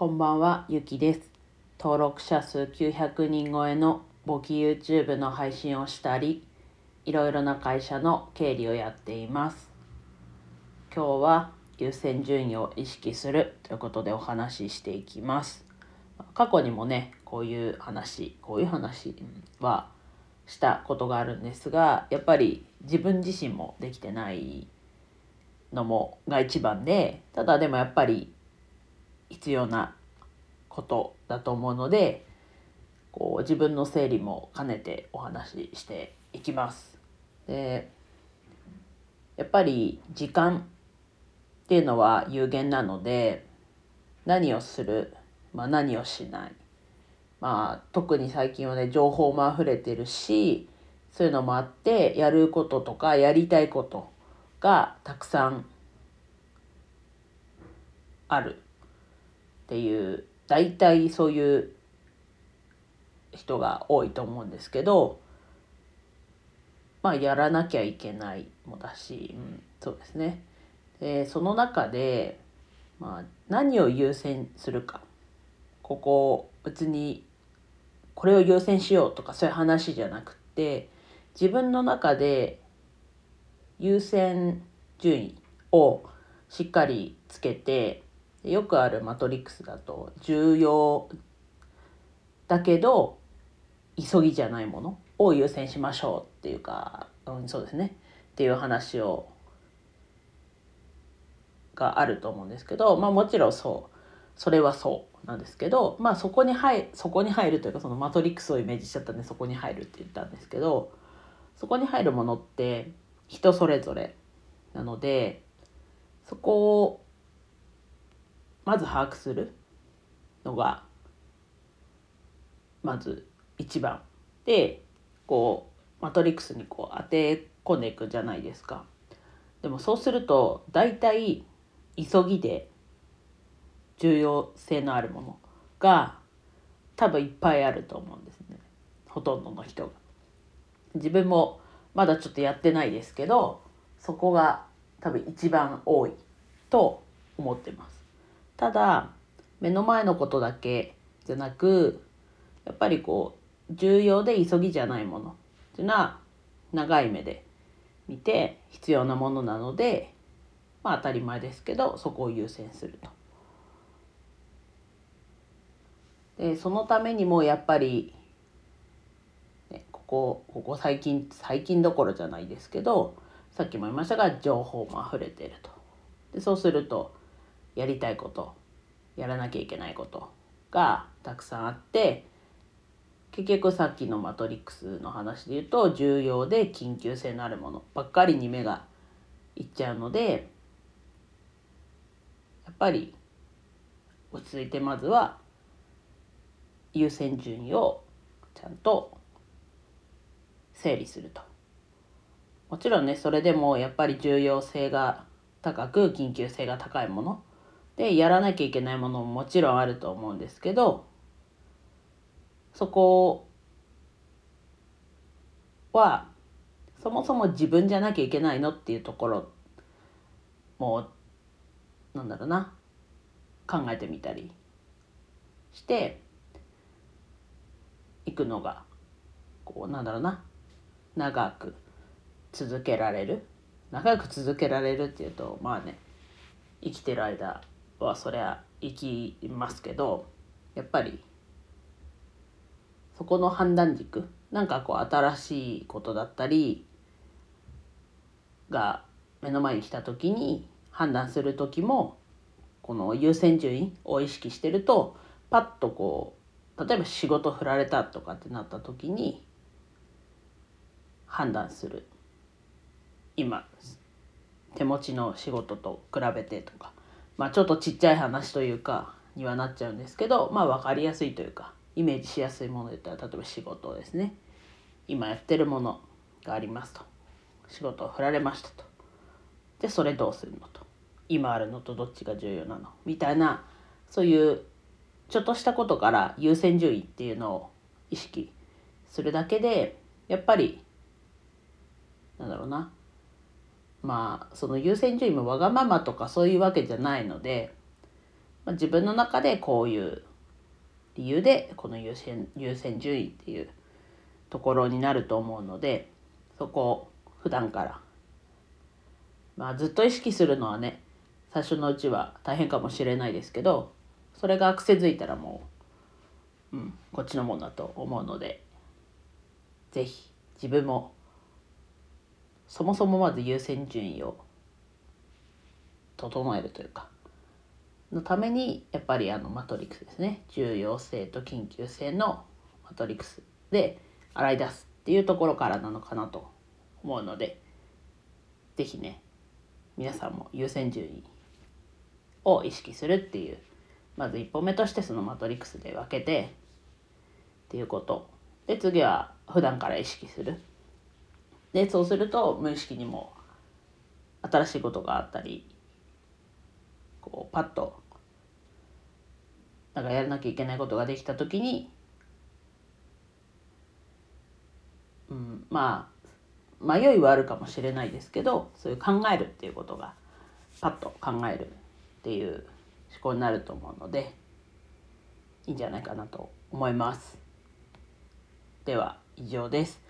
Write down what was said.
こんばんは、ゆきです。登録者数900人超えの簿記 YouTube の配信をしたり、いろいろな会社の経理をやっています。今日は優先順位を意識するということでお話ししていきます。過去にもね、こういう話、こういう話はしたことがあるんですが、やっぱり自分自身もできてないのもが一番で、ただでもやっぱり必要なことだと思うのでこう自分の整理も兼ねてお話ししていきます。でやっぱり時間っていうのは有限なので何をする、まあ、何をしない、まあ、特に最近はね情報も溢れてるしそういうのもあってやることとかやりたいことがたくさんある。っていう大体そういう人が多いと思うんですけどまあやらなきゃいけないもだし、うん、そうですね。でその中で、まあ、何を優先するか。ここ別にこれを優先しようとかそういう話じゃなくって自分の中で優先順位をしっかりつけてよくあるマトリックスだと重要だけど急ぎじゃないものを優先しましょうっていうか、うん、そうですね。っていう話をがあると思うんですけどまあもちろんそう。それはそうなんですけどまあそこに入そこに入るというかそのマトリックスをイメージしちゃったんでそこに入るって言ったんですけどそこに入るものって人それぞれなのでそこをまず把握するのがまず一番。でこうマトリックスにこう当て込んでいくじゃないですか。でもそうすると大体急ぎで重要性のあるものが多分いっぱいあると思うんですね。ほとんどの人が。自分もまだちょっとやってないですけどそこが多分一番多いと思ってます。ただ目の前のことだけじゃなくやっぱりこう重要で急ぎじゃないものっていうのは長い目で見て必要なものなのでまあ当たり前ですけどそこを優先すると。でそのためにもやっぱり、ね、ここここ最近最近どころじゃないですけどさっきも言いましたが情報も溢れてると。でそうするとやりたいことやらなきゃいけないことがたくさんあって結局さっきのマトリックスの話で言うと重要で緊急性のあるものばっかりに目がいっちゃうのでやっぱり落ち着いてまずは優先順位をちゃんと整理すると。もちろんねそれでもやっぱり重要性が高く緊急性が高いものでやらなきゃいけないものももちろんあると思うんですけどそこはそもそも自分じゃなきゃいけないのっていうところもうなんだろうな考えてみたりしていくのがこうなんだろうな長く続けられる。長く続けられるっていうとまあね生きてる間はそりゃ生きますけどやっぱりそこの判断軸なんかこう新しいことだったりが目の前に来た時に判断する時もこの優先順位を意識してるとパッとこう例えば仕事振られたとかってなった時に判断する。今手持ちの仕事と比べてとか。まあちょっとちっちゃい話というかにはなっちゃうんですけどまあ分かりやすいというかイメージしやすいもので言ったら例えば仕事ですね。今やってるものがありますと。仕事を振られましたと。でそれどうするのと。今あるのとどっちが重要なの。みたいなそういうちょっとしたことから優先順位っていうのを意識するだけでやっぱりなんだろうな。まあその優先順位もわがままとかそういうわけじゃないのでまあ、自分の中でこういう理由でこの優先優先順位っていうところになると思うのでそこを普段からまあずっと意識するのはね最初のうちは大変かもしれないですけどそれが癖づいたらもう、うん、こっちのものだと思うので是非自分もそもそもまず優先順位を整えるというかのためにやっぱりあのマトリックスですね。重要性と緊急性のマトリックスで洗い出すっていうところからなのかなと思うので是非ね皆さんも優先順位を意識するっていうまず一歩目としてそのマトリックスで分けてっていうこと。で次は普段から意識する。でそうすると無意識にも新しいことがあったりこうパッとなんかやらなきゃいけないことができた時に、うん、まあ迷いはあるかもしれないですけどそういう考えるっていうことがパッと考えるっていう思考になると思うのでいいんじゃないかなと思います。では以上です。